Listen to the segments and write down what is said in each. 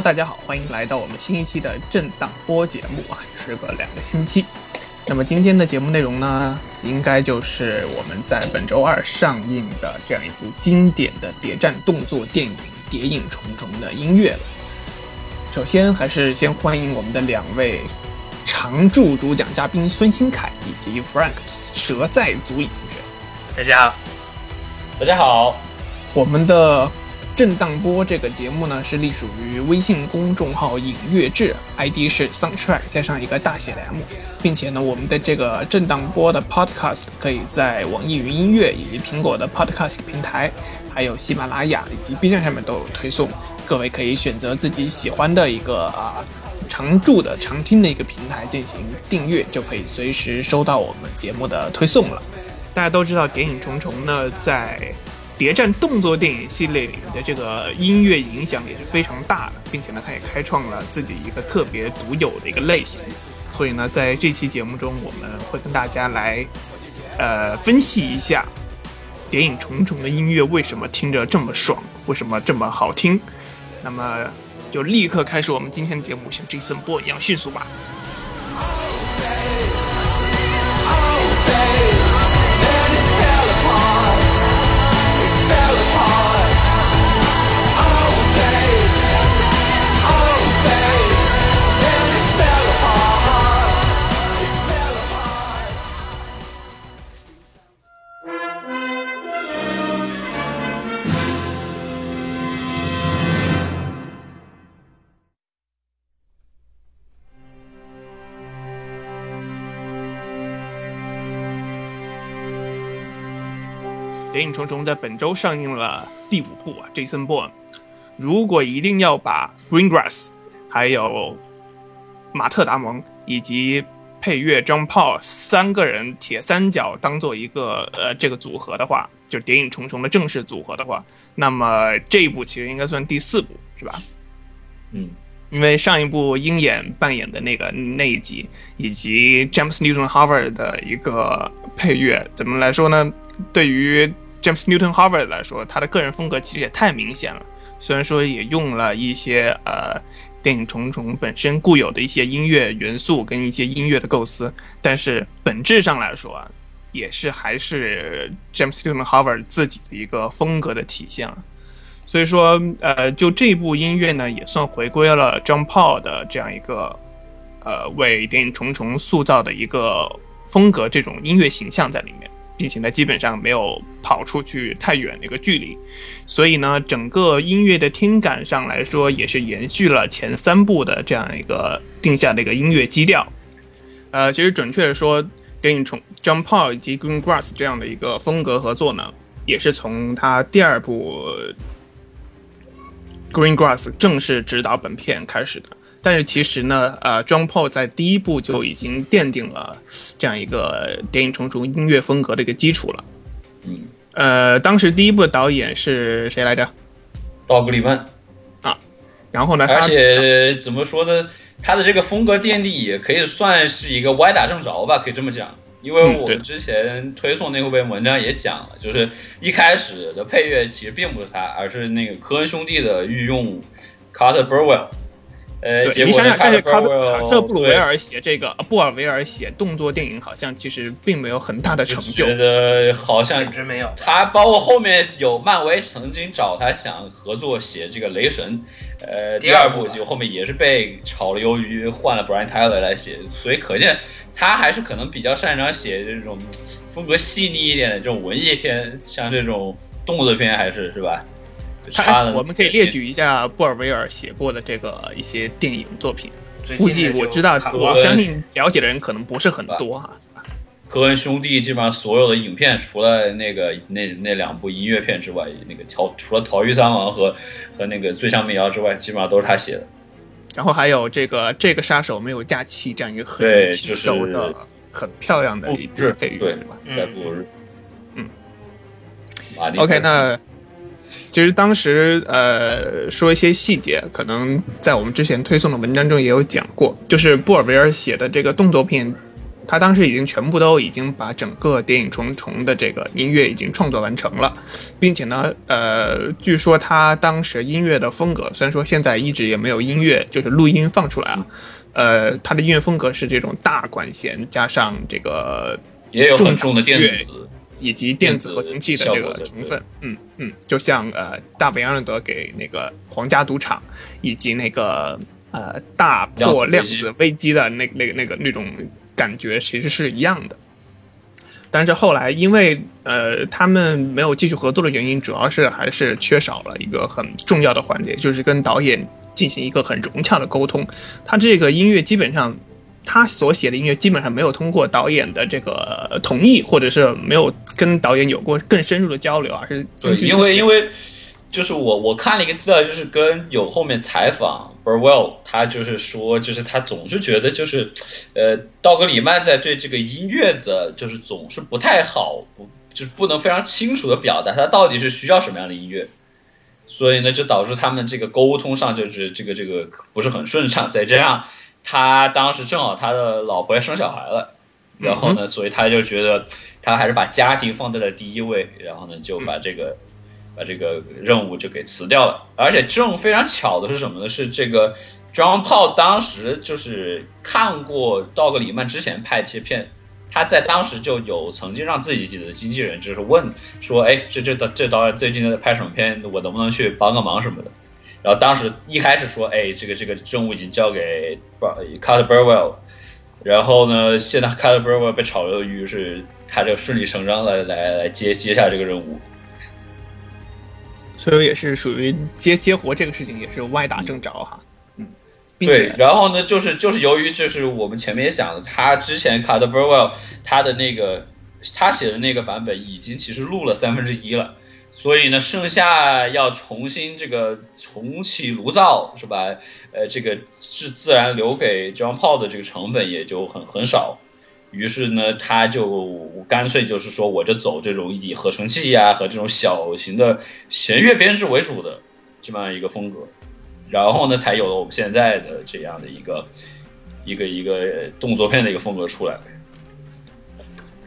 大家好，欢迎来到我们新一期的震荡波节目啊，时隔两个星期。那么今天的节目内容呢，应该就是我们在本周二上映的这样一部经典的谍战动作电影《谍影重重》的音乐了。首先还是先欢迎我们的两位常驻主讲嘉宾孙新凯以及 Frank 蛇在足影同学。大家好，大家好，我们的。震荡波这个节目呢，是隶属于微信公众号“影乐志 ”，ID 是 Soundtrack 加上一个大写的 M，并且呢，我们的这个震荡波的 Podcast 可以在网易云音乐以及苹果的 Podcast 平台，还有喜马拉雅以及 B 站上面都有推送。各位可以选择自己喜欢的一个啊常驻的常听的一个平台进行订阅，就可以随时收到我们节目的推送了。大家都知道《谍影重重》呢，在谍战动作电影系列里面的这个音乐影响也是非常大的，并且呢，它也开创了自己一个特别独有的一个类型。所以呢，在这期节目中，我们会跟大家来，呃，分析一下《谍影重重》的音乐为什么听着这么爽，为什么这么好听。那么，就立刻开始我们今天的节目，像 Jason 波一样迅速吧。谍影重重在本周上映了第五部啊，Jason Bourne。如果一定要把 Greengrass、还有马特·达蒙以及配乐 John Paul 三个人铁三角当做一个呃这个组合的话，就是谍影重重的正式组合的话，那么这一部其实应该算第四部，是吧？嗯，因为上一部鹰眼扮演的那个那一集，以及 James Newton Howard 的一个配乐，怎么来说呢？对于 James Newton Howard 来说，他的个人风格其实也太明显了。虽然说也用了一些呃电影重重本身固有的一些音乐元素跟一些音乐的构思，但是本质上来说啊，也是还是 James Newton Howard 自己的一个风格的体现。所以说，呃，就这部音乐呢，也算回归了 John Paul 的这样一个呃为电影重重塑造的一个风格，这种音乐形象在里面。并且呢，基本上没有跑出去太远的一个距离，所以呢，整个音乐的听感上来说，也是延续了前三部的这样一个定下的一个音乐基调。呃，其实准确的说，电影从 John Paul 以及 Greengrass 这样的一个风格合作呢，也是从他第二部 Greengrass 正式执导本片开始的。但是其实呢，呃，John Paul 在第一部就已经奠定了这样一个电影重重音乐风格的一个基础了。嗯，呃，当时第一部的导演是谁来着？道格里曼。啊，然后呢？而且怎么说呢？他的这个风格奠定也可以算是一个歪打正着吧，可以这么讲。因为我们之前推送那篇文章也讲了，就是一开始的配乐其实并不是他，而是那个科恩兄弟的御用 Carter Burwell。呃，你想想，但是卡特卡特布鲁维尔写这个，布尔维尔写动作电影，好像其实并没有很大的成就。觉得好像一直没有。他包括后面有漫威曾经找他想合作写这个雷神，呃，第二部就后面也是被炒了鱿鱼，换了 Brian Tyler 来写，所以可见他还是可能比较擅长写这种风格细腻一点的这种文艺片，像这种动作片还是是吧？他我们可以列举一下布尔维尔写过的这个一些电影作品。估计我知道，我相信了解的人可能不是很多哈。科恩兄弟基本上所有的影片，除了那个那那两部音乐片之外，那个逃除了《逃狱三王》和和那个《最强美谣》之外，基本上都是他写的。然后还有这个这个杀手没有假期这样一个很轻柔的、很漂亮的一部配乐，对吧？嗯。OK，那。其实当时，呃，说一些细节，可能在我们之前推送的文章中也有讲过。就是布尔维尔写的这个动作片，他当时已经全部都已经把整个《谍影重重》的这个音乐已经创作完成了，并且呢，呃，据说他当时音乐的风格，虽然说现在一直也没有音乐，就是录音放出来啊，呃，他的音乐风格是这种大管弦加上这个也有很重的电子。以及电子合成器的这个成分，嗯嗯，就像呃大卫·杨德给那个皇家赌场，以及那个呃大破量子危机的那那个那个那种感觉，其实是一样的。但是后来因为呃他们没有继续合作的原因，主要是还是缺少了一个很重要的环节，就是跟导演进行一个很融洽的沟通。他这个音乐基本上。他所写的音乐基本上没有通过导演的这个同意，或者是没有跟导演有过更深入的交流，而是对，因为因为就是我我看了一个资料，就是跟有后面采访 Burwell，他就是说，就是他总是觉得就是，呃，道格里曼在对这个音乐的，就是总是不太好，不就是不能非常清楚的表达他到底是需要什么样的音乐，所以呢，就导致他们这个沟通上就是这个这个不是很顺畅，再加上。他当时正好他的老婆要生小孩了，然后呢，所以他就觉得他还是把家庭放在了第一位，然后呢就把这个把这个任务就给辞掉了。而且这种非常巧的是什么呢？是这个 John Paul 当时就是看过道格里曼之前拍一些片，他在当时就有曾经让自己的经纪人就是问说，哎，这这导这导演最近在拍什么片，我能不能去帮个忙什么的。然后当时一开始说，哎，这个这个任务已经交给 Cut Burwell，然后呢，现在 Cut Burwell 被炒鱿鱼，是他就顺理成章的来来接接下这个任务，所以也是属于接接活这个事情也是歪打正着哈，嗯，对，然后呢，就是就是由于就是我们前面也讲了，他之前 Cut Burwell 他的那个他写的那个版本已经其实录了三分之一了。所以呢，剩下要重新这个重启炉灶是吧？呃，这个是自然留给 John Paul 的这个成本也就很很少。于是呢，他就干脆就是说，我就走这种以合成器啊和这种小型的弦乐编制为主的这么样一个风格，然后呢，才有了我们现在的这样的一个一个一个动作片的一个风格出来。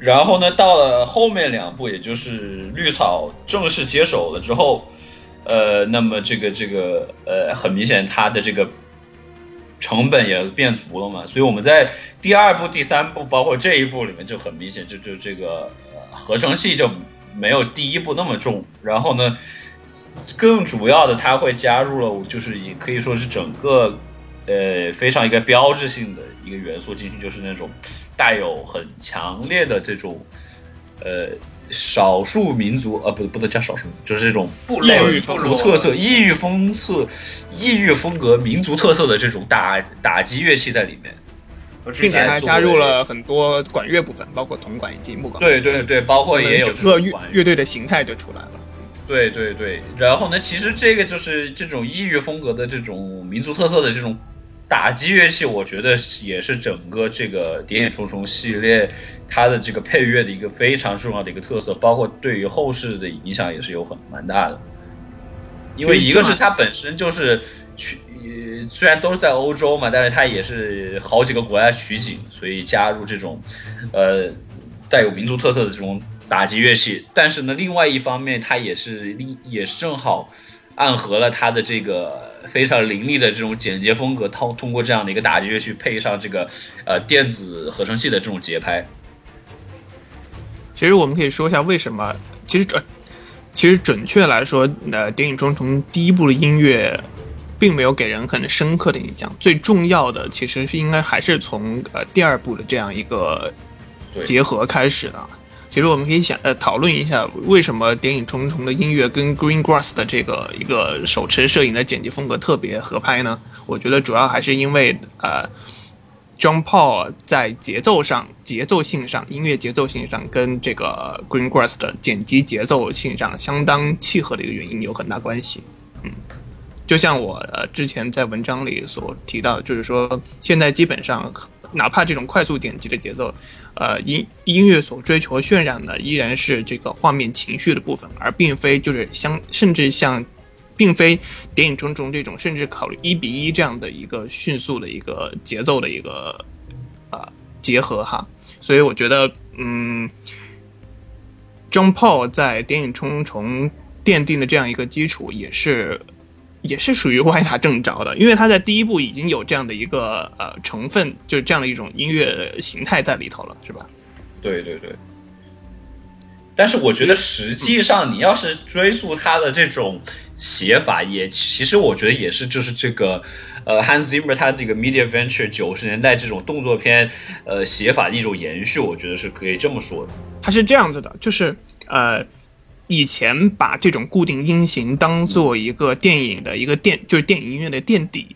然后呢，到了后面两部，也就是绿草正式接手了之后，呃，那么这个这个呃，很明显它的这个成本也变足了嘛，所以我们在第二部、第三部，包括这一部里面，就很明显，就就这个合成器就没有第一部那么重。然后呢，更主要的，它会加入了，就是也可以说是整个呃非常一个标志性的一个元素进去，就是那种。带有很强烈的这种，呃，少数民族，呃，不，不能叫少数民族，就是这种部落部族特色、异域风色、异域风格、民族特色的这种打打击乐器在里面，并且还加入了很多管乐部分，包括铜管以及木管。对对对，包括也有整个乐乐队的形态就出来了。对对对，然后呢，其实这个就是这种异域风格的这种民族特色的这种。打击乐器，我觉得也是整个这个《谍影重重》系列它的这个配乐的一个非常重要的一个特色，包括对于后世的影响也是有很蛮大的。因为一个是它本身就是取，虽然都是在欧洲嘛，但是它也是好几个国家取景，所以加入这种呃带有民族特色的这种打击乐器。但是呢，另外一方面，它也是另也是正好暗合了它的这个。非常凌厉的这种简洁风格，通通过这样的一个打击乐去配上这个呃电子合成器的这种节拍。其实我们可以说一下为什么，其实准，其实准确来说，呃，电影中从第一部的音乐并没有给人很深刻的印象。最重要的其实是应该还是从呃第二部的这样一个结合开始的。其实我们可以想呃讨论一下，为什么《谍影重重》的音乐跟 Green Grass 的这个一个手持摄影的剪辑风格特别合拍呢？我觉得主要还是因为呃，John Paul 在节奏上、节奏性上、音乐节奏性上跟这个 Green Grass 的剪辑节奏性上相当契合的一个原因有很大关系。嗯，就像我呃之前在文章里所提到，就是说现在基本上。哪怕这种快速剪辑的节奏，呃，音音乐所追求渲染的依然是这个画面情绪的部分，而并非就是相甚至像，并非谍影重重这种甚至考虑一比一这样的一个迅速的一个节奏的一个呃结合哈。所以我觉得，嗯，John Paul 在谍影重重奠定的这样一个基础也是。也是属于歪打正着的，因为他在第一部已经有这样的一个呃成分，就是这样的一种音乐形态在里头了，是吧？对对对。但是我觉得实际上，你要是追溯他的这种写法，也其实我觉得也是就是这个呃 Hans Zimmer 他这个 Media Venture 九十年代这种动作片呃写法的一种延续，我觉得是可以这么说的。他是这样子的，就是呃。以前把这种固定音型当做一个电影的一个垫，就是电影音乐的垫底，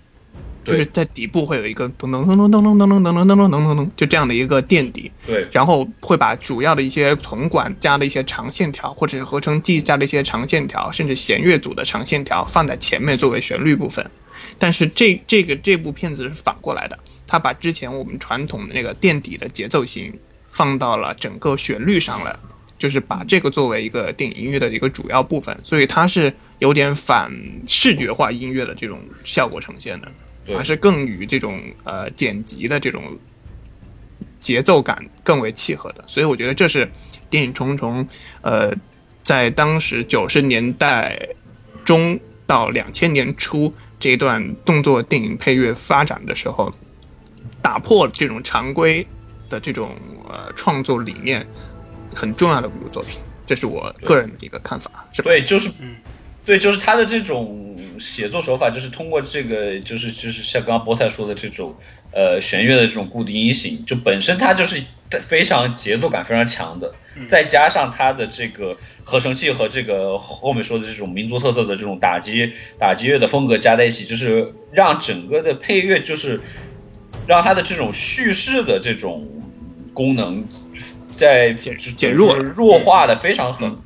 就是在底部会有一个咚咚咚咚咚咚咚咚咚咚咚咚咚咚，就这样的一个垫底。对，然后会把主要的一些铜管加的一些长线条，或者是合成器加的一些长线条，甚至弦乐组的长线条放在前面作为旋律部分。但是这这个这部片子是反过来的，他把之前我们传统的那个垫底的节奏型放到了整个旋律上了。就是把这个作为一个电影音乐的一个主要部分，所以它是有点反视觉化音乐的这种效果呈现的，而是更与这种呃剪辑的这种节奏感更为契合的。所以我觉得这是电影重重呃在当时九十年代中到两千年初这一段动作电影配乐发展的时候，打破这种常规的这种呃创作理念。很重要的一部作品，这是我个人的一个看法，是吧？对，就是，嗯，对，就是他的这种写作手法，就是通过这个，就是就是像刚刚菠菜说的这种，呃，弦乐的这种固定音型，就本身它就是非常节奏感非常强的，再加上它的这个合成器和这个后面说的这种民族特色的这种打击打击乐的风格加在一起，就是让整个的配乐就是让它的这种叙事的这种功能。在减减弱弱化的非常狠，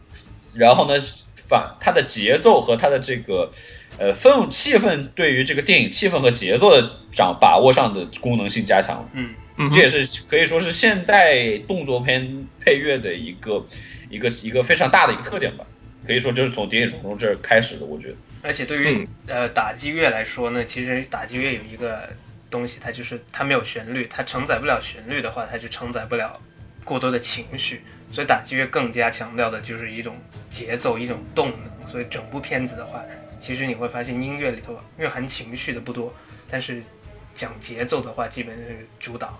然后呢，反它的节奏和它的这个呃氛气氛，对于这个电影气氛和节奏的掌把握上的功能性加强，嗯，这也是可以说是现代动作片配乐的一个一个一个非常大的一个特点吧，可以说就是从《谍影重重》这儿开始的，我觉得。而且对于呃打击乐来说呢，其实打击乐有一个东西，它就是它没有旋律，它承载不了旋律的话，它就承载不了。过多的情绪，所以打击乐更加强调的就是一种节奏、一种动能。所以整部片子的话，其实你会发现音乐里头蕴含情绪的不多，但是讲节奏的话，基本是主导。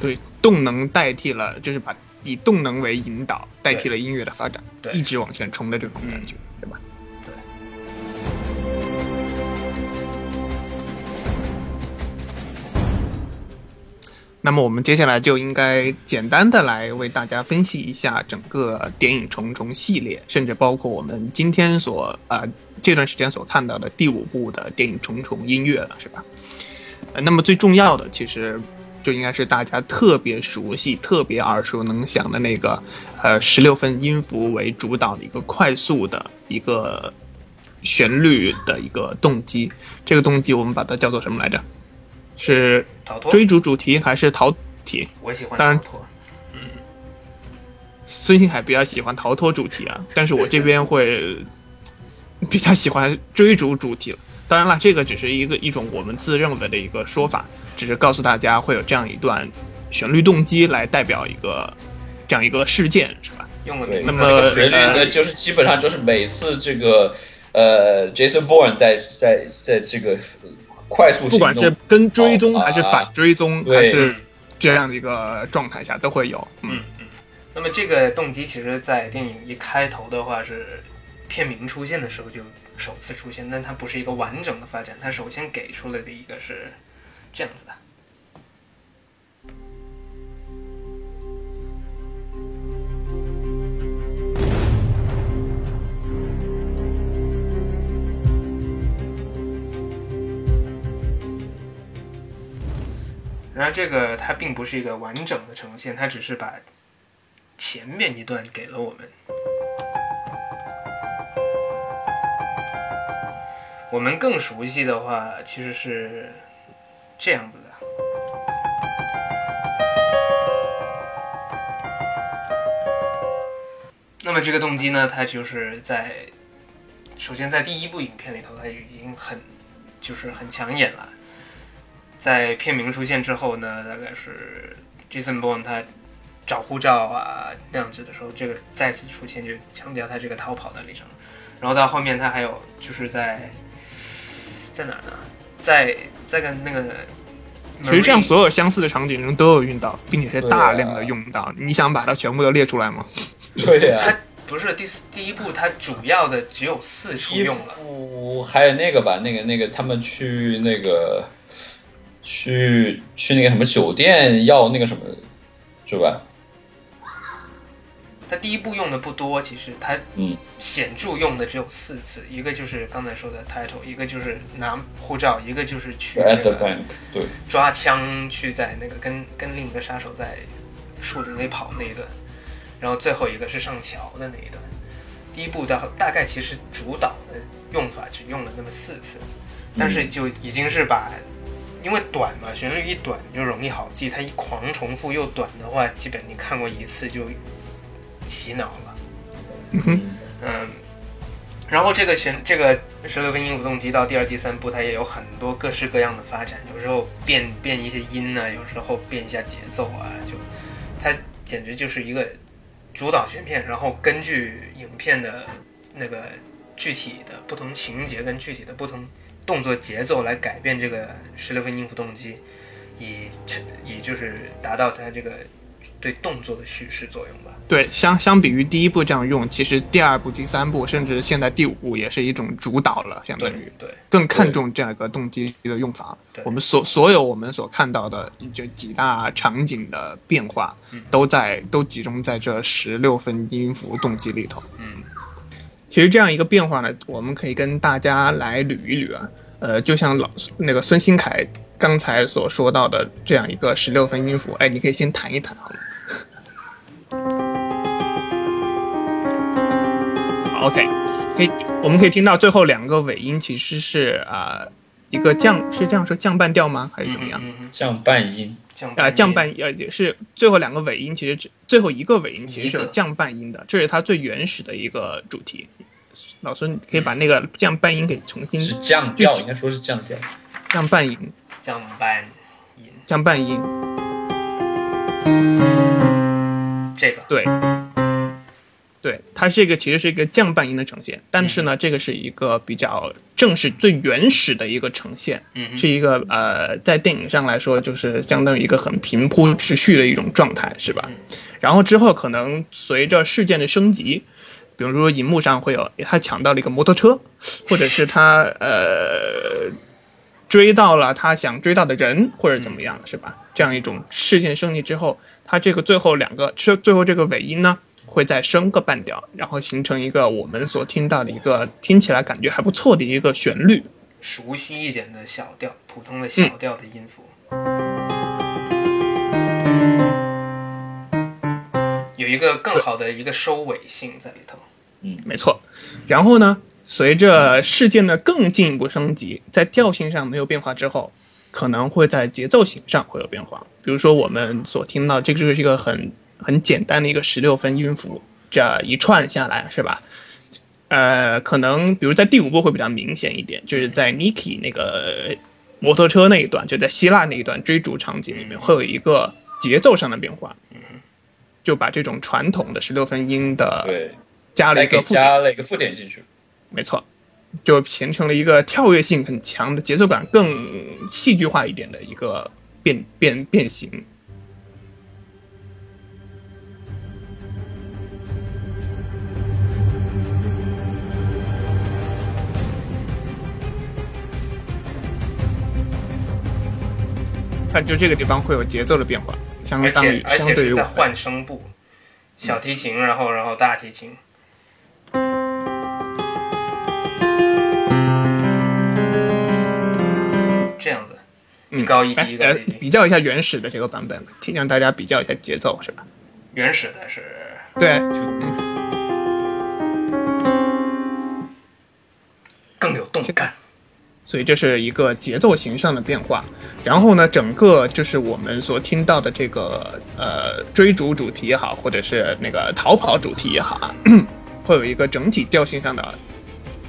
对，动能代替了，就是把以动能为引导，代替了音乐的发展，一直往前冲的这种感觉，对那么我们接下来就应该简单的来为大家分析一下整个电影重重系列，甚至包括我们今天所呃这段时间所看到的第五部的电影重重音乐了，是吧？呃，那么最重要的其实就应该是大家特别熟悉、特别耳熟能详的那个呃十六分音符为主导的一个快速的一个旋律的一个动机。这个动机我们把它叫做什么来着？是追逐主题还是逃题？我喜欢当然，嗯，孙兴海比较喜欢逃脱主题啊，但是我这边 会比较喜欢追逐主题了。当然了，这个只是一个一种我们自认为的一个说法，只是告诉大家会有这样一段旋律动机来代表一个这样一个事件，是吧？用了那么旋律呢，就是基本上就是每次这个呃，Jason Bourne 在在在这个。快速，不管是跟追踪还是反追踪，还是这样的一个状态下都会有。嗯嗯。那么这个动机其实，在电影一开头的话是片名出现的时候就首次出现，但它不是一个完整的发展，它首先给出来的一个是这样子的。然后这个它并不是一个完整的呈现，它只是把前面一段给了我们。我们更熟悉的话，其实是这样子的。那么这个动机呢，它就是在首先在第一部影片里头，它已经很就是很抢眼了。在片名出现之后呢，大概是 Jason Bourne 他找护照啊那样子的时候，这个再次出现就强调他这个逃跑的历程。然后到后面他还有就是在在哪呢？在在跟那个，其实这样所有相似的场景中都有用到，并且是大量的用到。你想把它全部都列出来吗？对呀，它不是第四第一部，它主要的只有四处用了。不，还有那个吧，那个那个他们去那个去去那个什么酒店要那个什么，是吧？他第一部用的不多，其实他嗯显著用的只有四次，一个就是刚才说的 title，一个就是拿护照，一个就是去那个 bank，对，抓枪去在那个跟跟另一个杀手在树林里跑那一段，然后最后一个是上桥的那一段。第一部大大概其实主导的用法只用了那么四次，但是就已经是把，因为短嘛，旋律一短就容易好记，它一狂重复又短的话，基本你看过一次就洗脑了。嗯哼，嗯，然后这个旋这个十六分音符动机到第二、第三部，它也有很多各式各样的发展，有时候变变一些音呢、有时候变一下节奏啊，就它简直就是一个主导全片，然后根据影片的那个具体的不同情节跟具体的不同动作节奏来改变这个十六分音符动机，以以就是达到它这个对动作的叙事作用吧。对，相相比于第一部这样用，其实第二部、第三部，甚至现在第五部也是一种主导了，相当于对。更看重这样一个动机的用法。我们所所有我们所看到的这几大场景的变化嗯，都在都集中在这十六分音符动机里头。嗯，其实这样一个变化呢，我们可以跟大家来捋一捋啊。呃，就像老那个孙兴凯刚才所说到的这样一个十六分音符，哎，你可以先弹一弹好吗？OK，可以，我们可以听到最后两个尾音其实是啊、呃一个降，是这样说降半调吗？还是怎么样？嗯嗯降半音，降啊，降半呃也是最后两个尾音，其实只最后一个尾音其实是有降半音的，这是它最原始的一个主题。老孙，你可以把那个降半音给重新是降调，应该说是降调。降半音，降半音，降半音，这个。对，对，它是一个其实是一个降半音的呈现，但是呢，这个是一个比较正式、最原始的一个呈现，嗯是一个呃，在电影上来说，就是相当于一个很平铺直叙的一种状态，是吧？然后之后可能随着事件的升级，比如说荧幕上会有他抢到了一个摩托车，或者是他呃追到了他想追到的人，或者怎么样，是吧？这样一种事件升级之后，它这个最后两个，这最后这个尾音呢，会再升个半调，然后形成一个我们所听到的一个听起来感觉还不错的一个旋律。熟悉一点的小调，普通的小调的音符，有一个更好的一个收尾性在里头。嗯没错。然后呢，随着事件的更进一步升级，在调性上没有变化之后，可能会在节奏型上会有变化。比如说我们所听到这个就是一个很很简单的一个十六分音符，这一串下来是吧？呃，可能比如在第五部会比较明显一点，就是在 Niki 那个摩托车那一段，就在希腊那一段追逐场景里面，会有一个节奏上的变化，就把这种传统的十六分音的，加了一个附，加了一个附点进去。没错，就形成了一个跳跃性很强的节奏感更戏剧化一点的一个变变变形。看，就这个地方会有节奏的变化，相当于相对于换声部，小提琴，然后然后大提琴，这样子，一高一低的，比较一下原始的这个版本，听让大家比较一下节奏，是吧？原始的是，对，更有动感。所以这是一个节奏型上的变化。然后呢，整个就是我们所听到的这个呃追逐主题也好，或者是那个逃跑主题也好啊，会有一个整体调性上的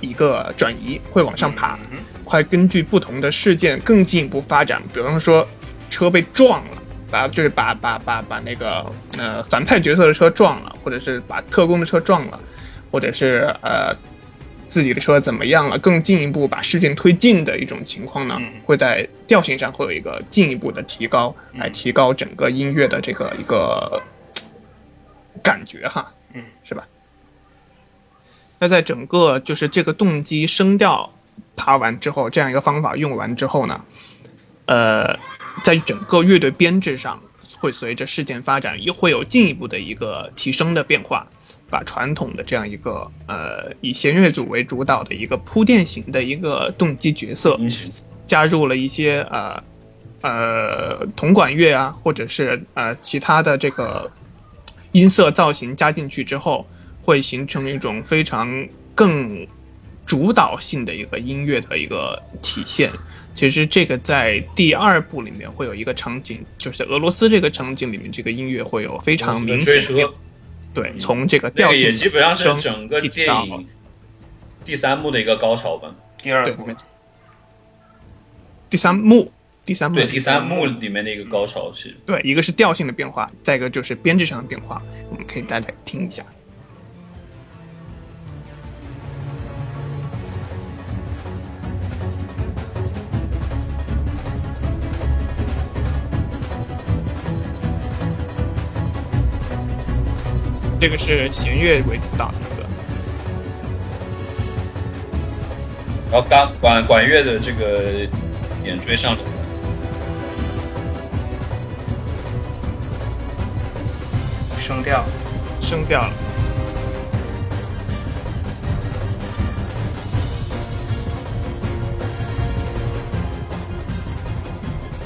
一个转移，会往上爬。会根据不同的事件更进一步发展，比方说车被撞了，把就是把把把把那个呃反派角色的车撞了，或者是把特工的车撞了，或者是呃自己的车怎么样了，更进一步把事件推进的一种情况呢，会在调性上会有一个进一步的提高，来提高整个音乐的这个一个感觉哈，嗯，是吧？那在整个就是这个动机声调。爬完之后，这样一个方法用完之后呢，呃，在整个乐队编制上会随着事件发展又会有进一步的一个提升的变化，把传统的这样一个呃以弦乐组为主导的一个铺垫型的一个动机角色，加入了一些呃呃铜管乐啊，或者是呃其他的这个音色造型加进去之后，会形成一种非常更。主导性的一个音乐的一个体现，其实这个在第二部里面会有一个场景，就是俄罗斯这个场景里面，这个音乐会有非常明显的，对，从这个调性，也基本上是整个电影第三幕的一个高潮吧。第二部，第三幕，第三幕，对，第三幕里面的一个高潮是，对，一个是调性的变化，再一个就是编制上的变化，我们可以大家听一下。这个是弦乐为主导的一个，然后钢管管乐的这个点缀上来了，升调，升调。了，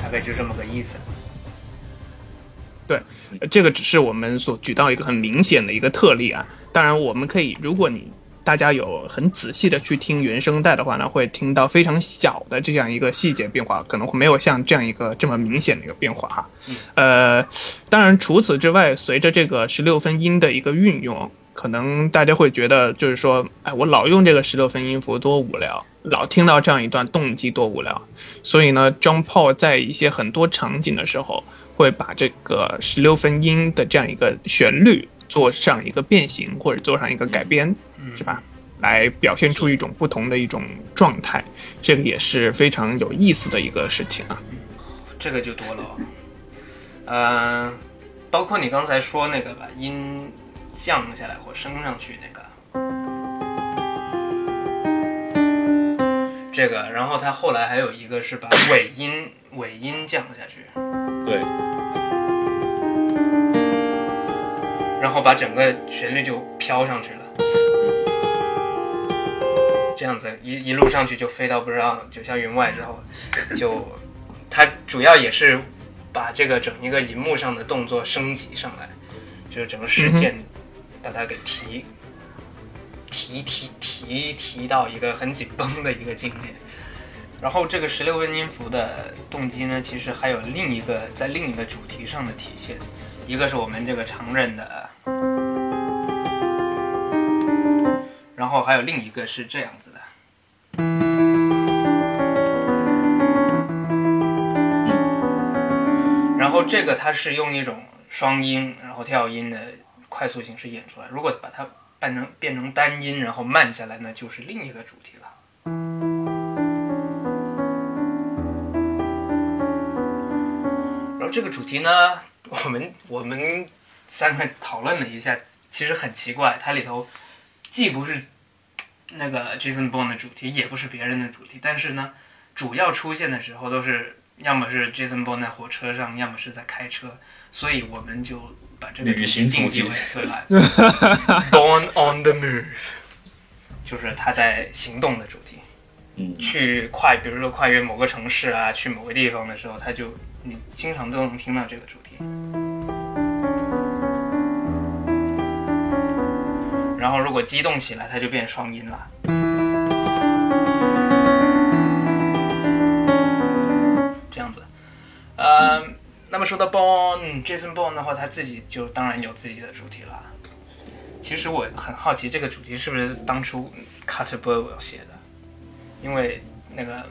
大概就这么个意思。对，这个只是我们所举到一个很明显的一个特例啊。当然，我们可以，如果你大家有很仔细的去听原声带的话呢，会听到非常小的这样一个细节变化，可能会没有像这样一个这么明显的一个变化哈。呃，当然除此之外，随着这个十六分音的一个运用，可能大家会觉得就是说，哎，我老用这个十六分音符多无聊，老听到这样一段动机多无聊。所以呢，John Paul 在一些很多场景的时候。会把这个十六分音的这样一个旋律做上一个变形，或者做上一个改编，是吧？来表现出一种不同的一种状态，这个也是非常有意思的一个事情啊。这个就多了，嗯，包括你刚才说那个把音降下来或升上去那个，这个，然后他后来还有一个是把 尾音尾音降下去。对，然后把整个旋律就飘上去了，这样子一一路上去就飞到不知道九霄云外之后，就他主要也是把这个整一个银幕上的动作升级上来，就是整个事件把它给提提提提提到一个很紧绷的一个境界。然后这个十六分音符的动机呢，其实还有另一个在另一个主题上的体现，一个是我们这个常认的，然后还有另一个是这样子的，然后这个它是用一种双音然后跳音的快速形式演出来，如果把它变成变成单音然后慢下来，那就是另一个主题了。然后这个主题呢，我们我们三个讨论了一下，其实很奇怪，它里头既不是那个 Jason Bourne 的主题，也不是别人的主题，但是呢，主要出现的时候都是要么是 Jason Bourne 在火车上，要么是在开车，所以我们就把这个主题定义为对吧？Born on the Move，就是他在行动的主题。嗯，去跨，比如说跨越某个城市啊，去某个地方的时候，他就你经常都能听到这个主题。然后如果激动起来，它就变双音了。这样子，呃，那么说到 Bond，Jason Bond 的话，他自己就当然有自己的主题了。其实我很好奇，这个主题是不是当初 Carter Burwell 写的？因为那个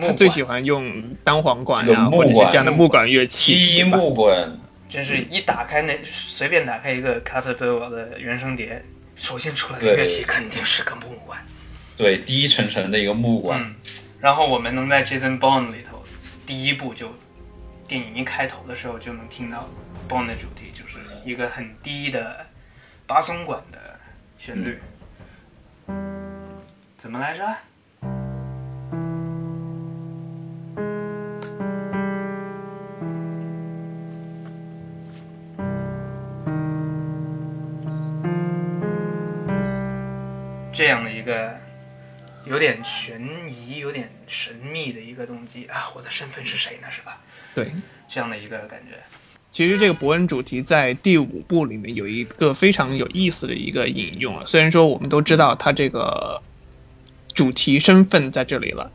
他最喜欢用单簧管啊，或者是这样的木管乐器，第一木管，真是一打开那随便打开一个 Carter Burwell 的原声碟。首先出来的乐器肯定是个木管，对，低沉沉的一个木管。嗯，然后我们能在 Jason Bond 里头，第一部就电影一开头的时候就能听到 Bond 的主题，就是一个很低的巴松管的旋律。怎么来着？这样的一个有点悬疑、有点神秘的一个动机啊！我的身份是谁呢？是吧？对，这样的一个感觉。其实这个伯恩主题在第五部里面有一个非常有意思的一个引用啊。虽然说我们都知道他这个主题身份在这里了，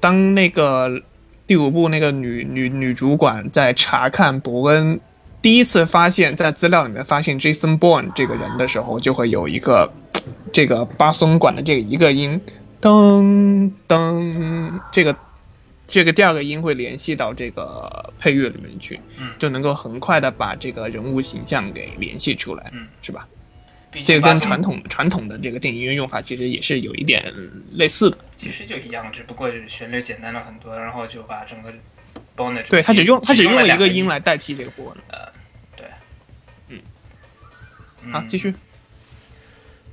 当那个第五部那个女女女主管在查看伯恩第一次发现，在资料里面发现 Jason Bourne 这个人的时候，就会有一个。这个巴松管的这个一个音，噔噔，这个这个第二个音会联系到这个配乐里面去，嗯，就能够很快的把这个人物形象给联系出来，嗯，是吧？这个跟传统传统的这个电影音乐用法其实也是有一点类似的。其实就一样，只不过是旋律简单了很多，然后就把整个 bonus 对他只用他只用了一个音来代替这个波呢。呃，对，嗯，好，继续。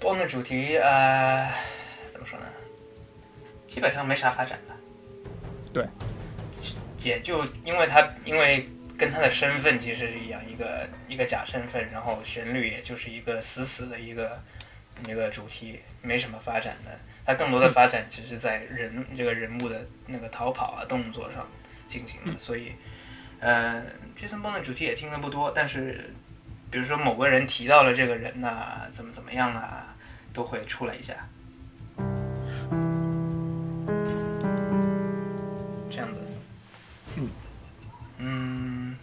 bonus 主题，呃？基本上没啥发展吧。对，也就因为他，因为跟他的身份其实是一样，一个一个假身份，然后旋律也就是一个死死的一个一个主题，没什么发展的。他更多的发展只是在人这个人物的那个逃跑啊动作上进行的。所以，呃，Jason Bond 的主题也听的不多，但是。比如说某个人提到了这个人呐，怎么怎么样啊，都会出来一下，这样子。嗯嗯，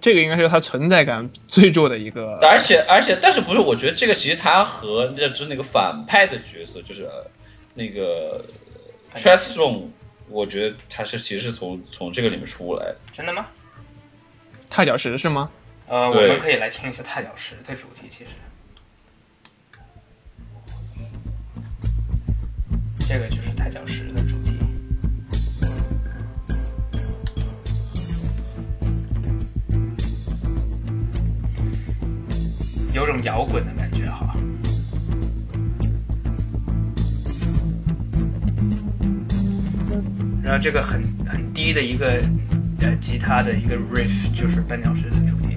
这个应该是他存在感最弱的一个。而且而且，但是不是？我觉得这个其实他和就是那个反派的角色，就是那个 t r a s t r o n 我觉得他是其实是从从这个里面出来的。真的吗？踏脚石是吗？呃，我们可以来听一下踏脚石的主题。其实，这个就是踏脚石的有种摇滚的感觉哈。然后这个很很低的一个呃吉他的一个 riff，就是绊脚石的主题。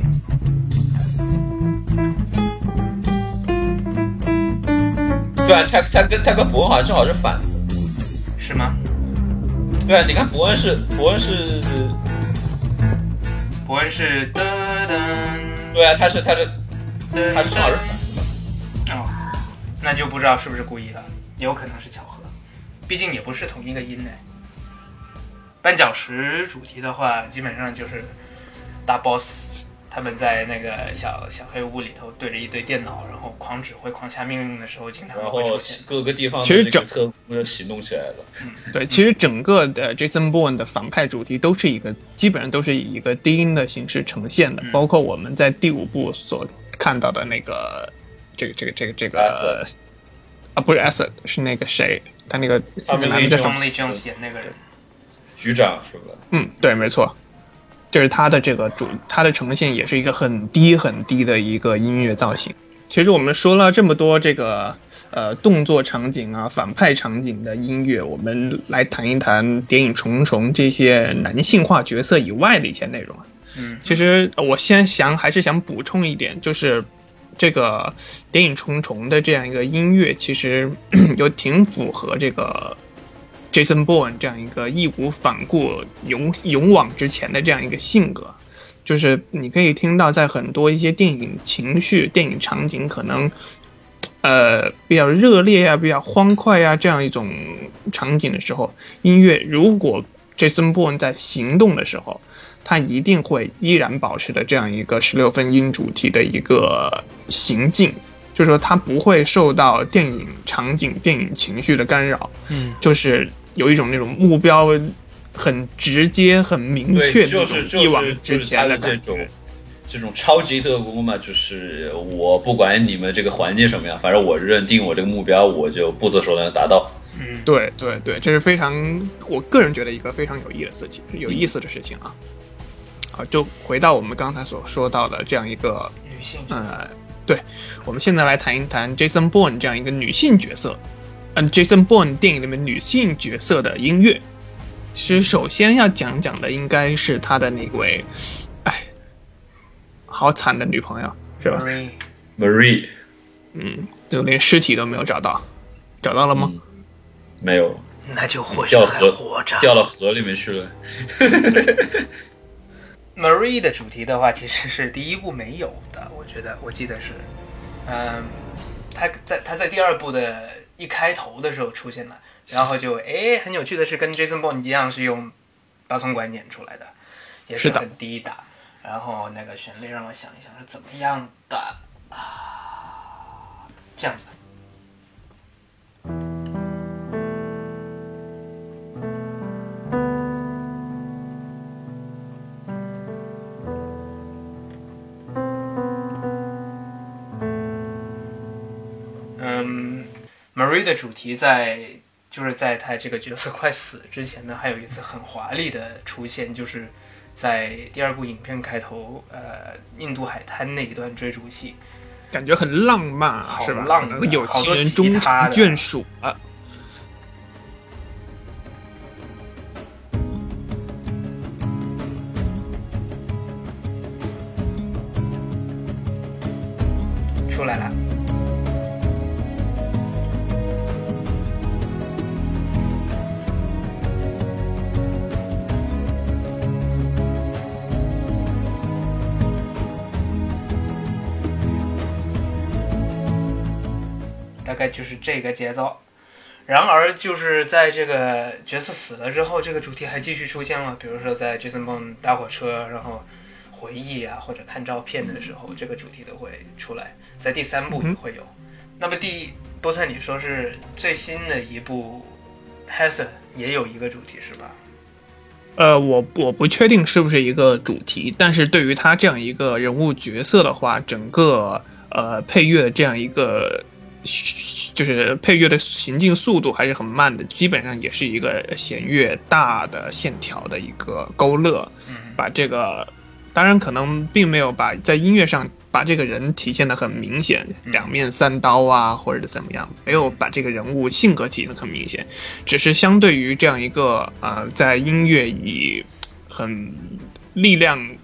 对啊，他他跟他跟伯恩好像正好是反的，是吗？对啊，你看伯恩是伯恩是伯恩是噔噔，对啊，他是他是他是正好是反哦，那就不知道是不是故意的，有可能是巧合，毕竟也不是同一个音呢。绊脚石主题的话，基本上就是大 boss。他们在那个小小黑屋里头对着一堆电脑，然后狂指挥、狂下命令的时候，经常会出现各个地方。其实整个行动起来了。嗯，对，其实整个的 Jason Bourne 的反派主题都是一个，基本上都是以一个低音的形式呈现的，包括我们在第五部所看到的那个这个这个这个这个啊，不是 S，是那个谁，他那个那个男的叫什么？演那个人，局长是吧？嗯，对，没错。就是它的这个主，它的呈现也是一个很低很低的一个音乐造型。其实我们说了这么多这个呃动作场景啊、反派场景的音乐，我们来谈一谈《谍影重重》这些男性化角色以外的一些内容啊。嗯，其实我先想还是想补充一点，就是这个电影《重重》的这样一个音乐，其实有挺符合这个 Jason Bourne 这样一个义无反顾、勇勇往直前的这样一个性格。就是你可以听到，在很多一些电影情绪、电影场景可能，呃，比较热烈呀、比较欢快呀这样一种场景的时候，音乐如果 Jason Bourne 在行动的时候，他一定会依然保持着这样一个十六分音主题的一个行进，就是说他不会受到电影场景、电影情绪的干扰，嗯，就是有一种那种目标。很直接、很明确的，就是一往直前的这种这种超级特工嘛，就是我不管你们这个环境什么样，反正我认定我这个目标，我就不择手段达到。嗯，对对对，这是非常我个人觉得一个非常有意思的事情，有意思的事情啊。好，就回到我们刚才所说到的这样一个女性，呃，对，我们现在来谈一谈 Jason Bourne 这样一个女性角色，嗯，Jason Bourne 电影里面女性角色的音乐。其实，首先要讲讲的应该是他的那位，哎，好惨的女朋友，是吧？Marie，嗯，就连尸体都没有找到，找到了吗？没有，那就或许还活着，掉到河里面去了。Marie 的主题的话，其实是第一部没有的，我觉得，我记得是，嗯，他在他在第二部的一开头的时候出现了。然后就哎，很有趣的是，跟 Jason Bourne 一样是用八松管演出来的，也是很低的。然后那个旋律让我想一想是怎么样的啊，这样子。，Marie 的主题在。就是在他这个角色快死之前呢，还有一次很华丽的出现，就是在第二部影片开头，呃，印度海滩那一段追逐戏，感觉很浪漫，是吧？浪漫，有情人终成眷属了。个节奏，然而就是在这个角色死了之后，这个主题还继续出现了。比如说在 Jason Bourne 搭火车，然后回忆啊，或者看照片的时候，这个主题都会出来。在第三部也会有。那么第波特，你说是最新的一部 h a s s e n 也有一个主题是吧？呃，我我不确定是不是一个主题，但是对于他这样一个人物角色的话，整个呃配乐的这样一个。就是配乐的行进速度还是很慢的，基本上也是一个弦乐大的线条的一个勾勒，把这个当然可能并没有把在音乐上把这个人体现的很明显，两面三刀啊或者怎么样，没有把这个人物性格体现的很明显，只是相对于这样一个呃在音乐以很力量。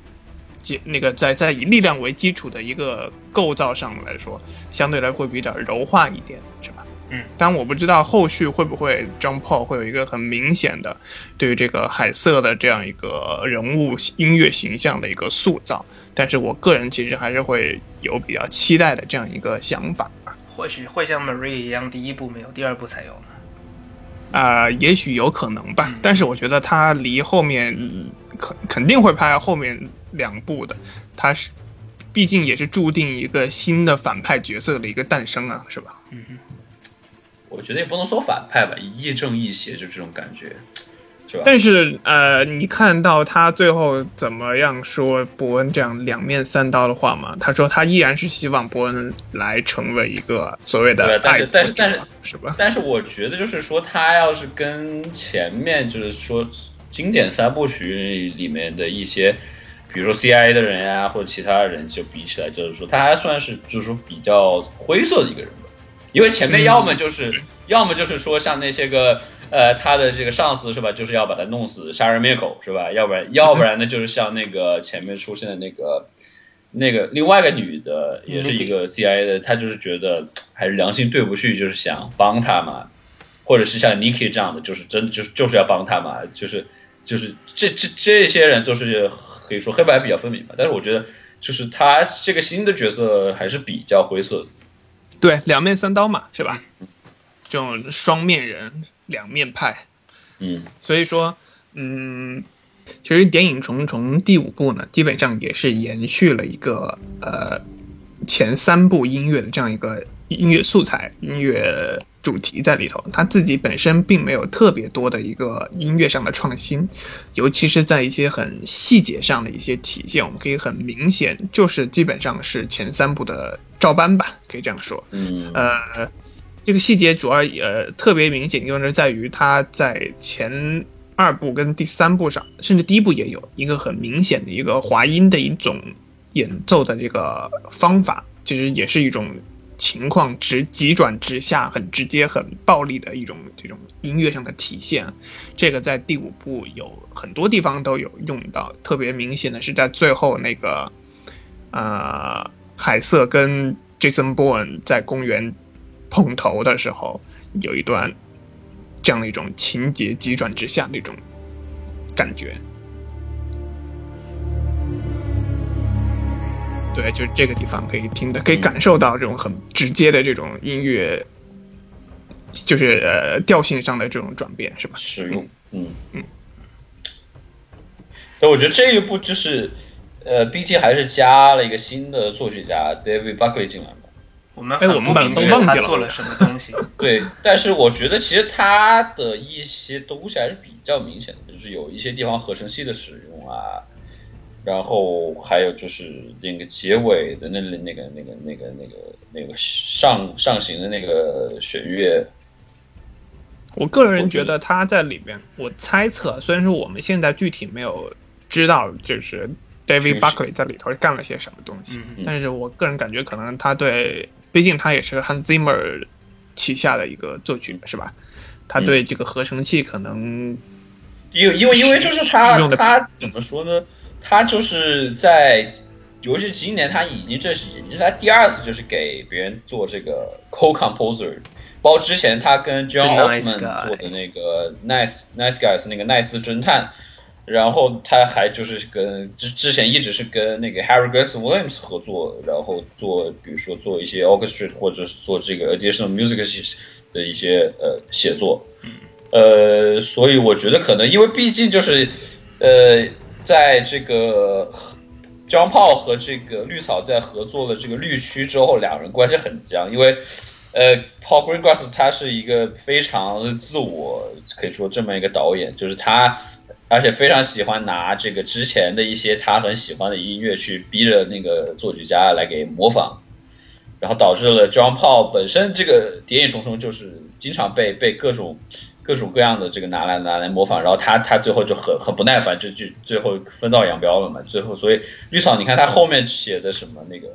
那个在在以力量为基础的一个构造上来说，相对来会比较柔化一点，是吧？嗯。但我不知道后续会不会 John Paul 会有一个很明显的对于这个海瑟的这样一个人物音乐形象的一个塑造。但是我个人其实还是会有比较期待的这样一个想法。或许会像 Marie 一样，第一部没有，第二部才有呢。啊，也许有可能吧。但是我觉得他离后面肯肯定会拍后面。两部的，他是，毕竟也是注定一个新的反派角色的一个诞生啊，是吧？嗯哼，我觉得也不能说反派吧，亦正亦邪，就这种感觉，是吧？但是呃，你看到他最后怎么样说伯恩这样两面三刀的话吗？他说他依然是希望伯恩来成为一个所谓的爱但是但是是吧？但是我觉得就是说他要是跟前面就是说经典三部曲里面的一些。比如说 CIA 的人呀，或者其他人就比起来，就是说他还算是就是说比较灰色的一个人吧。因为前面要么就是，要么就是说像那些个呃他的这个上司是吧，就是要把他弄死，杀人灭口是吧？要不然要不然呢就是像那个前面出现的那个那个另外一个女的也是一个 CIA 的，她就是觉得还是良心对不去，就是想帮他嘛，或者是像 Nikki 这样的，就是真就是就是要帮他嘛，就是就是这这这些人都是可以说黑白比较分明吧。但是我觉得就是他这个新的角色还是比较灰色的，对，两面三刀嘛，是吧？这种双面人，两面派，嗯，所以说，嗯。其实《谍影重重》第五部呢，基本上也是延续了一个呃前三部音乐的这样一个音乐素材、音乐主题在里头。他自己本身并没有特别多的一个音乐上的创新，尤其是在一些很细节上的一些体现，我们可以很明显就是基本上是前三部的照搬吧，可以这样说。嗯，呃，这个细节主要呃特别明显，就是在于他在前。二部跟第三部上，甚至第一部也有一个很明显的一个滑音的一种演奏的这个方法，其实也是一种情况直急转直下、很直接、很暴力的一种这种音乐上的体现。这个在第五部有很多地方都有用到，特别明显的是在最后那个，呃，海瑟跟 Jason Bourne 在公园碰头的时候，有一段。这样的一种情节急转直下那种感觉，对，就是这个地方可以听的，可以感受到这种很直接的这种音乐，就是呃调性上的这种转变，是吧？使用，嗯嗯。所以我觉得这一步就是，呃，毕竟还是加了一个新的作曲家 David Buckley 进来。我们哎，我们把都忘记了。做了什么东西？对，但是我觉得其实他的一些东西还是比较明显的，就是有一些地方合成器的使用啊，然后还有就是那个结尾的那那那个那个那个那个那个上上行的那个弦乐。我个人觉得他在里边，我猜测，虽然说我们现在具体没有知道，就是 David Buckley 在里头干了些什么东西，但是我个人感觉可能他对。毕竟他也是 Hans Zimmer 旗下的一个作曲，是吧？他对这个合成器可能，因因为因为就是他他怎么说呢？他就是在，尤其今年他已经这是已经是他第二次就是给别人做这个 co-composer，包括之前他跟 John Ottman 做的那个 Nice Nice Guys 那个奈斯侦探。然后他还就是跟之之前一直是跟那个 Harry Grace Williams 合作，然后做比如说做一些 orchestra 或者是做这个 additional music 的一些呃写作，呃，所以我觉得可能因为毕竟就是呃在这个江炮和这个绿草在合作了这个绿区之后，两人关系很僵，因为呃 Paul Greengrass 他是一个非常自我可以说这么一个导演，就是他。而且非常喜欢拿这个之前的一些他很喜欢的音乐去逼着那个作曲家来给模仿，然后导致了 John Paul 本身这个《谍影重重》就是经常被被各种各种各样的这个拿来拿来模仿，然后他他最后就很很不耐烦，就就最后分道扬镳了嘛。最后所以绿草，你看他后面写的什么那个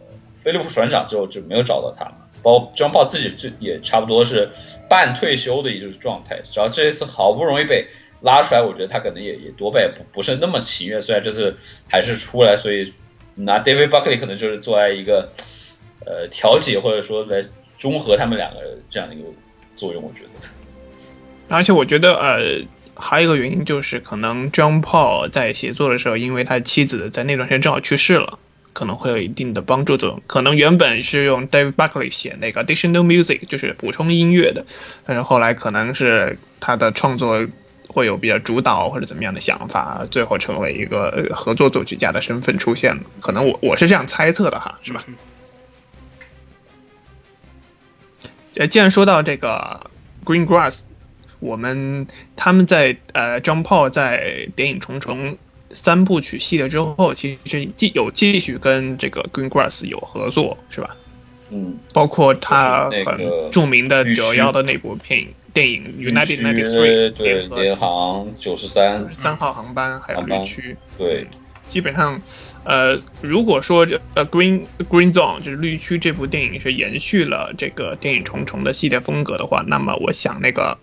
菲利普船长之后就没有找到他嘛，包括 John Paul 自己就也差不多是半退休的一个状态，只要这一次好不容易被。拉出来，我觉得他可能也也多半也不不是那么情愿。虽然这次还是出来，所以拿 David Buckley 可能就是作为一个呃调解或者说来中和他们两个这样的一个作用。我觉得，而且我觉得呃还有一个原因就是，可能 John Paul 在写作的时候，因为他妻子在那段时间正好去世了，可能会有一定的帮助作用。可能原本是用 David Buckley 写那个 additional music，就是补充音乐的，但是后来可能是他的创作。会有比较主导或者怎么样的想法，最后成为一个合作作曲家的身份出现了。可能我我是这样猜测的哈，是吧？呃，既然说到这个 Green Grass，我们他们在呃 John Paul 在《谍影重重》三部曲系列之后，其实继有继续跟这个 Green Grass 有合作，是吧？嗯，包括他很著名的九幺的那部片影。电影 United Ninety Three 对联航九十三三号航班还有绿区对，基本上，呃，如果说呃 Green Green Zone 就是绿区这部电影是延续了这个电影重重的系列风格的话，那么我想那个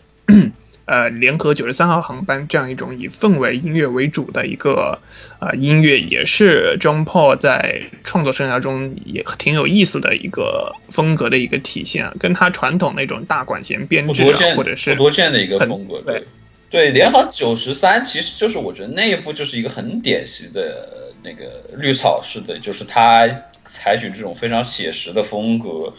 呃联合九十三号航班这样一种以氛围音乐为主的一个呃音乐，也是 John Paul 在创作生涯中也挺有意思的一个风格的一个体现，跟他传统那种大管弦编制啊，或者是不多见的一个风格。对对，联合九十三其实就是我觉得那一部就是一个很典型的那个绿草式的，就是他采取这种非常写实的风格。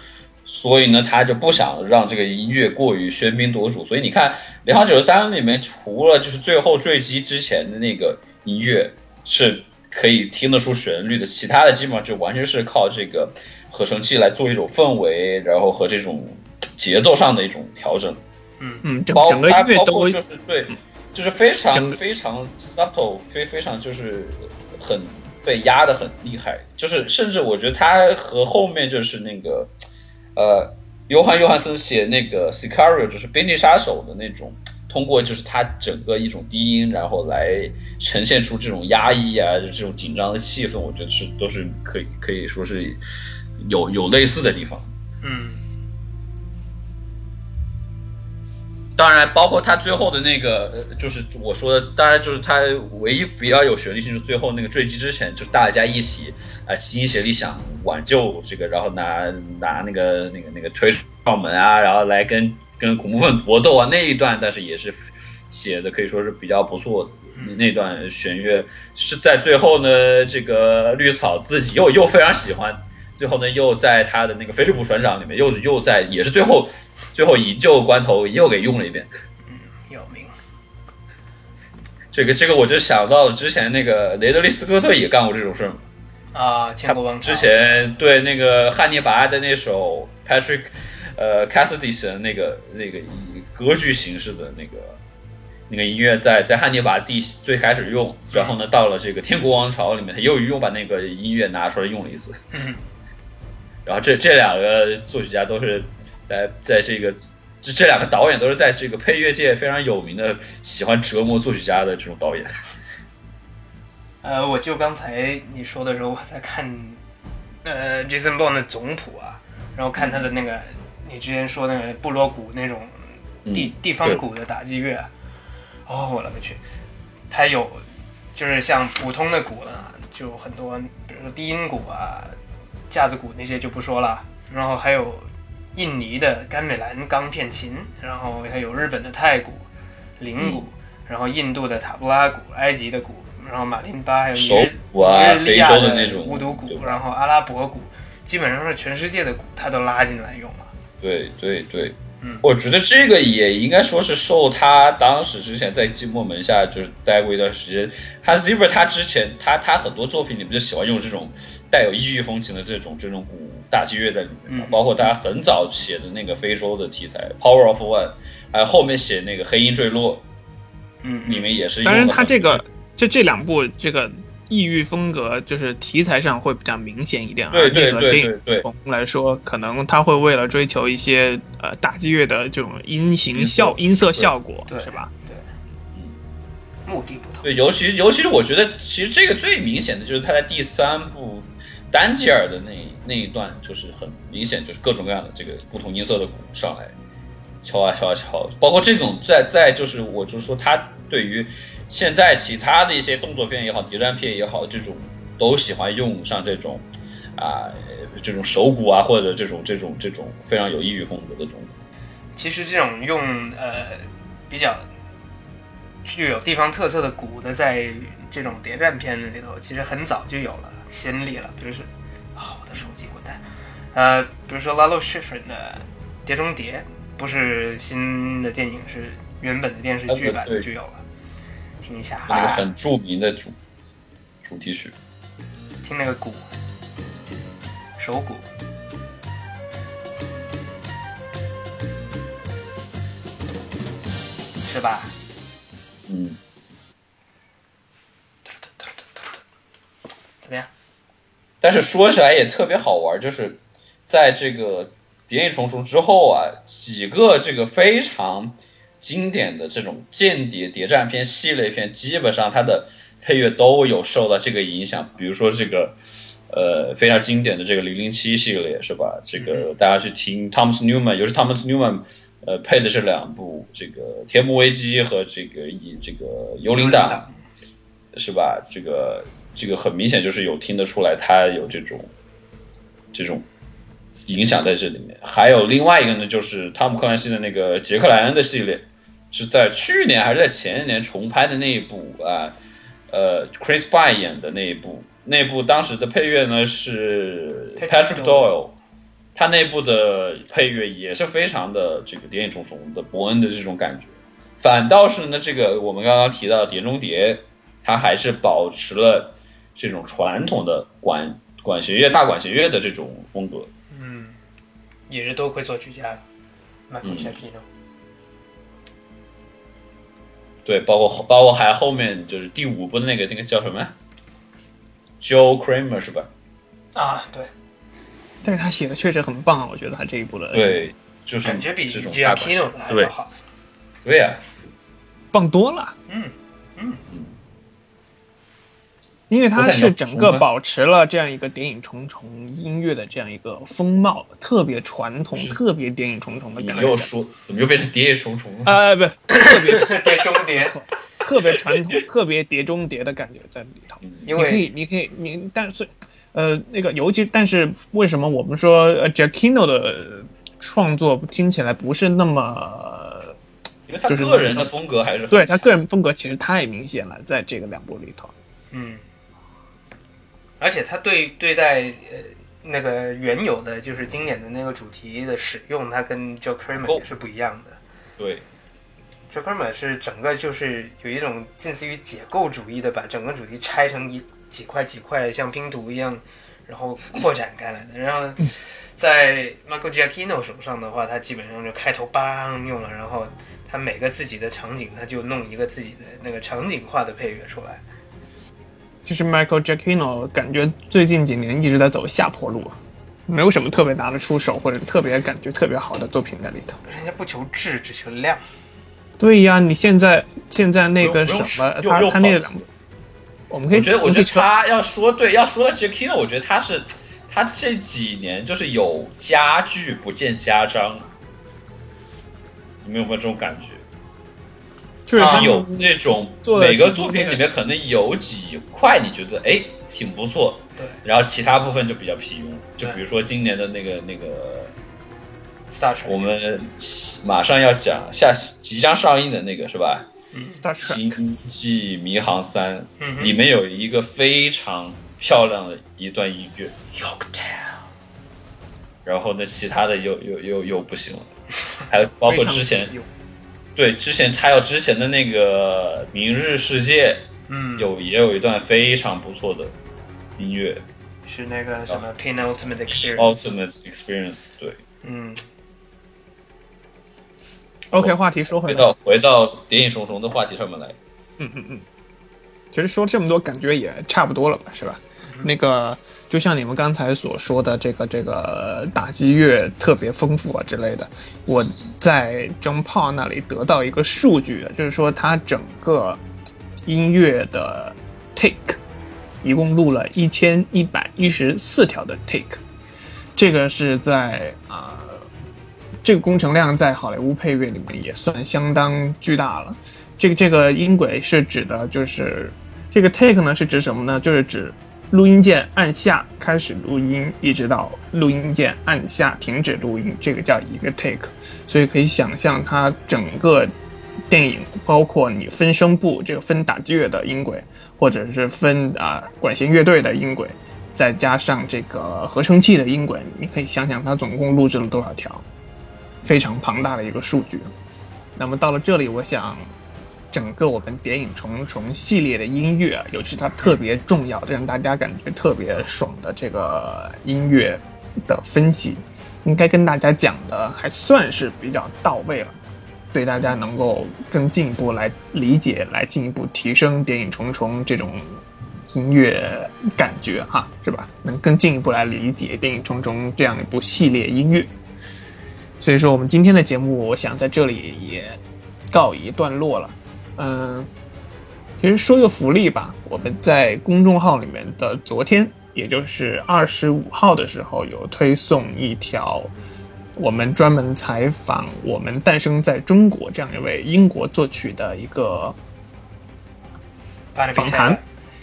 所以呢，他就不想让这个音乐过于喧宾夺主。所以你看，《联航九十三》里面除了就是最后坠机之前的那个音乐是可以听得出旋律的，其他的基本上就完全是靠这个合成器来做一种氛围，然后和这种节奏上的一种调整。嗯嗯，包整个音乐都就是对，就是非常非常 subtle，非非常就是很被压的很厉害。就是甚至我觉得他和后面就是那个。呃，约翰·约翰森写那个《Sicario》就是《边境杀手》的那种，通过就是他整个一种低音，然后来呈现出这种压抑啊，这种紧张的气氛，我觉得是都是可以可以说是有有类似的地方。嗯。当然，包括他最后的那个，就是我说的，当然就是他唯一比较有旋律性，是最后那个坠机之前，就是大家一起啊齐心协力想挽救这个，然后拿拿那个那个那个推撞门啊，然后来跟跟恐怖分子搏斗啊那一段，但是也是写的可以说是比较不错的那段弦乐，是在最后呢，这个绿草自己又又非常喜欢，最后呢又在他的那个菲利普船长里面又又在也是最后。最后营救关头又给用了一遍，嗯，有名。这个这个我就想到了之前那个雷德利·斯科特也干过这种事儿啊，他之前对那个汉尼拔的那首 Patrick，呃 Cassidy 的那个那个以歌剧形式的那个那个音乐，在在汉尼拔第最开始用，然后呢到了这个天国王朝里面，他又又把那个音乐拿出来用了一次。然后这这两个作曲家都是。在在这个这这两个导演都是在这个配乐界非常有名的，喜欢折磨作曲家的这种导演。呃，我就刚才你说的时候，我在看呃 Jason Bond 的总谱啊，然后看他的那个你之前说那个部落鼓那种地地方鼓的打击乐，哦，我勒个去，他有就是像普通的鼓呢，就很多，比如说低音鼓啊、架子鼓那些就不说了，然后还有。印尼的甘美兰钢片琴，然后还有日本的太鼓、铃鼓，然后印度的塔布拉鼓、埃及的鼓，然后马林巴，还有尼日利亚的乌独鼓，然后阿拉伯鼓，基本上是全世界的鼓，他都拉进来用了。对对对，嗯，我觉得这个也应该说是受他当时之前在寂寞门下就是待过一段时间，他 Zipper 他之前他他很多作品里面就喜欢用这种带有异域风情的这种这种鼓。打击乐在里面，包括大家很早写的那个非洲的题材《Power of One》，还有后面写那个《黑鹰坠落》，嗯，里面也是。当然，他这个这这两部这个异域风格，就是题材上会比较明显一点。对对对对对。从来说，可能他会为了追求一些呃打击乐的这种音形效音色效果，是吧？对，嗯，目的不同。对，尤其尤其是我觉得，其实这个最明显的就是他在第三部。丹吉尔的那那一段就是很明显，就是各种各样的这个不同音色的鼓上来敲啊敲啊敲，包括这种在在就是我就是说他对于现在其他的一些动作片也好、谍战片也好，这种都喜欢用上这种啊这种手鼓啊或者这种这种这种非常有异域风格的这种。其实这种用呃比较具有地方特色的鼓的，在这种谍战片里头，其实很早就有了。先例了，比如说，啊，我的手机滚蛋，呃，比如说 Lalo Schifrin 的《碟中谍》，不是新的电影，是原本的电视剧版就有了，听一下，那个很著名的主主题曲，听那个鼓，手鼓，是吧？嗯。怎么样？但是说起来也特别好玩，就是在这个《谍影重重》之后啊，几个这个非常经典的这种间谍谍战片系列片，基本上它的配乐都有受到这个影响。比如说这个呃非常经典的这个零零七系列是吧？这个大家去听 Thomas Newman，尤其 Thomas Newman 呃，配的是两部这个《天幕危机》和这个以这个《幽灵党》，是吧？这个这个很明显就是有听得出来，他有这种这种影响在这里面。还有另外一个呢，就是汤姆克兰西的那个杰克莱恩的系列，是在去年还是在前一年重拍的那一部啊？呃，Chris Pine 演的那一部，那部当时的配乐呢是 Patrick Doyle。他内部的配乐也是非常的这个谍影重重的伯恩的这种感觉，反倒是呢，这个我们刚刚提到《碟中谍》，它还是保持了这种传统的管管弦乐、大管弦乐的这种风格。嗯，也是多亏作曲家，Michael Giacchino。对，包括包括还后面就是第五部的那个那个叫什么？Joe Kramer 是吧？啊，对。但是他写的确实很棒啊，我觉得他这一部的对，就是感觉比 Giacchino 的还要好，对呀，棒多了。嗯嗯嗯，因为它是整个保持了这样一个谍影重重音乐的这样一个风貌，特别传统，特别谍影重重的感觉。又说怎么又变成谍影重重了？呃，不，特别 谍中谍，特别传统，特别谍中谍的感觉在里头。因为你可以，你可以，你但是。呃，那个，尤其，但是为什么我们说 Jackino 的创作听起来不是那么，因为他个人的风格还是对他个人风格其实太明显了，在这个两部里头。嗯，而且他对对待呃那个原有的就是经典的那个主题的使用，他跟 Joe Kramer 也是不一样的。对，Joe Kramer 是整个就是有一种近似于解构主义的，把整个主题拆成一。几块几块像拼图一样，然后扩展开来的。然后在 Michael Giacchino 手上的话，他基本上就开头邦用了，然后他每个自己的场景，他就弄一个自己的那个场景化的配乐出来。就是 Michael Giacchino 感觉最近几年一直在走下坡路，没有什么特别拿得出手或者特别感觉特别好的作品在里头。人家不求质，只求量。对呀，你现在现在那个什么，他他那个。我们可以觉得，我觉得他要说对，要说到 Jackino，我觉得他是他这几年就是有家具不见家章，你们有没有这种感觉？就是有那种每个作品里面可能有几块你觉得哎挺不错，对，然后其他部分就比较平庸。就比如说今年的那个那个，我们马上要讲下即将上映的那个是吧？《星际迷航三》里面有一个非常漂亮的一段音乐，然后呢，其他的又又又又不行了，还有包括之前，对之前还有之前的那个《明日世界》，嗯，有也有一段非常不错的音乐，是那个什么《Pin Ultimate Experience》。Ultimate Experience，对，嗯。OK，话题说回到回到谍影重重的话题上面来。嗯嗯嗯，其实说这么多，感觉也差不多了吧，是吧？那个就像你们刚才所说的，这个这个打击乐特别丰富啊之类的。我在 John Paul 那里得到一个数据，就是说他整个音乐的 take 一共录了一千一百一十四条的 take，这个是在啊。这个工程量在好莱坞配乐里面也算相当巨大了。这个这个音轨是指的，就是这个 take 呢是指什么呢？就是指录音键按下开始录音，一直到录音键按下停止录音，这个叫一个 take。所以可以想象，它整个电影包括你分声部这个分打击乐的音轨，或者是分啊管弦乐队的音轨，再加上这个合成器的音轨，你可以想想它总共录制了多少条。非常庞大的一个数据，那么到了这里，我想，整个我们《谍影重重》系列的音乐，尤其是它特别重要，让大家感觉特别爽的这个音乐的分析，应该跟大家讲的还算是比较到位了，对大家能够更进一步来理解，来进一步提升《谍影重重》这种音乐感觉哈，是吧？能更进一步来理解《谍影重重》这样一部系列音乐。所以说，我们今天的节目，我想在这里也告一段落了。嗯，其实说个福利吧，我们在公众号里面的昨天，也就是二十五号的时候，有推送一条我们专门采访我们诞生在中国这样一位英国作曲的一个访谈，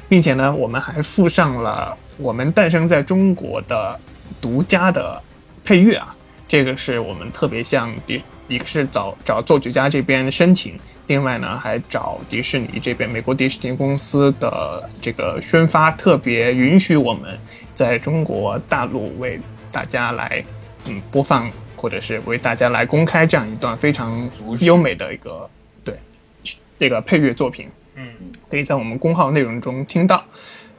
并且呢，我们还附上了我们诞生在中国的独家的配乐啊。这个是我们特别向迪，一个是找找作曲家这边申请，另外呢还找迪士尼这边美国迪士尼公司的这个宣发，特别允许我们在中国大陆为大家来嗯播放，或者是为大家来公开这样一段非常优美的一个对这个配乐作品，嗯，可以在我们公号内容中听到。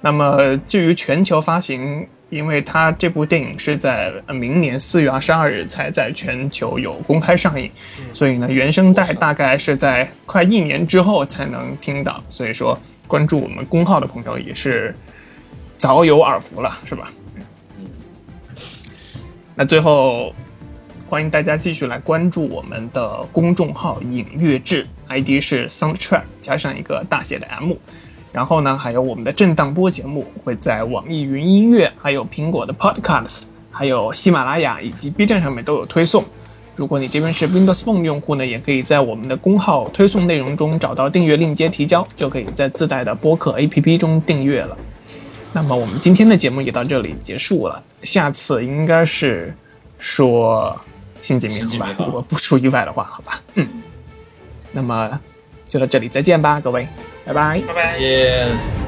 那么至于全球发行。因为它这部电影是在明年四月二十二日才在全球有公开上映，所以呢，原声带大概是在快一年之后才能听到。所以说，关注我们公号的朋友也是早有耳福了，是吧？那最后，欢迎大家继续来关注我们的公众号“影乐志 ”，ID 是 Soundtrack 加上一个大写的 M。然后呢，还有我们的震荡波节目会在网易云音乐、还有苹果的 Podcast、还有喜马拉雅以及 B 站上面都有推送。如果你这边是 Windows Phone 用户呢，也可以在我们的公号推送内容中找到订阅链接提交，就可以在自带的播客 APP 中订阅了。那么我们今天的节目也到这里结束了，下次应该是说新界面吧，如果不出意外的话，好吧。嗯，那么就到这里，再见吧，各位。拜拜，拜拜，再见。